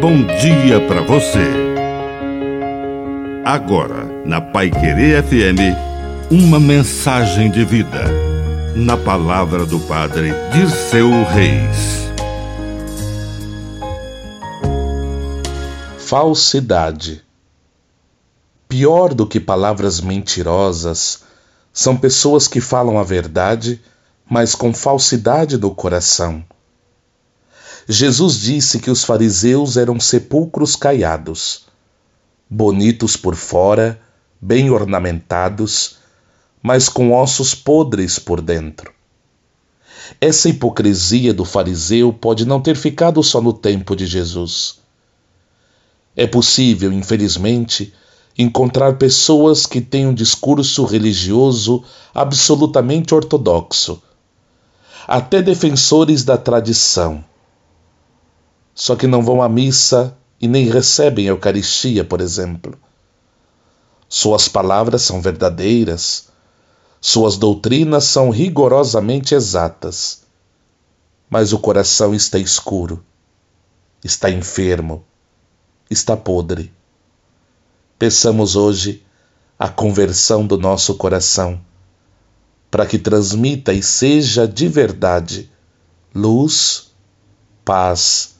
bom dia para você. Agora, na Pai Querer FM, uma mensagem de vida. Na palavra do Padre Dirceu Reis. Falsidade. Pior do que palavras mentirosas são pessoas que falam a verdade, mas com falsidade do coração. Jesus disse que os fariseus eram sepulcros caiados, bonitos por fora, bem ornamentados, mas com ossos podres por dentro. Essa hipocrisia do fariseu pode não ter ficado só no tempo de Jesus. É possível, infelizmente, encontrar pessoas que têm um discurso religioso absolutamente ortodoxo, até defensores da tradição só que não vão à missa e nem recebem a Eucaristia, por exemplo. Suas palavras são verdadeiras, suas doutrinas são rigorosamente exatas, mas o coração está escuro, está enfermo, está podre. Peçamos hoje a conversão do nosso coração, para que transmita e seja de verdade luz, paz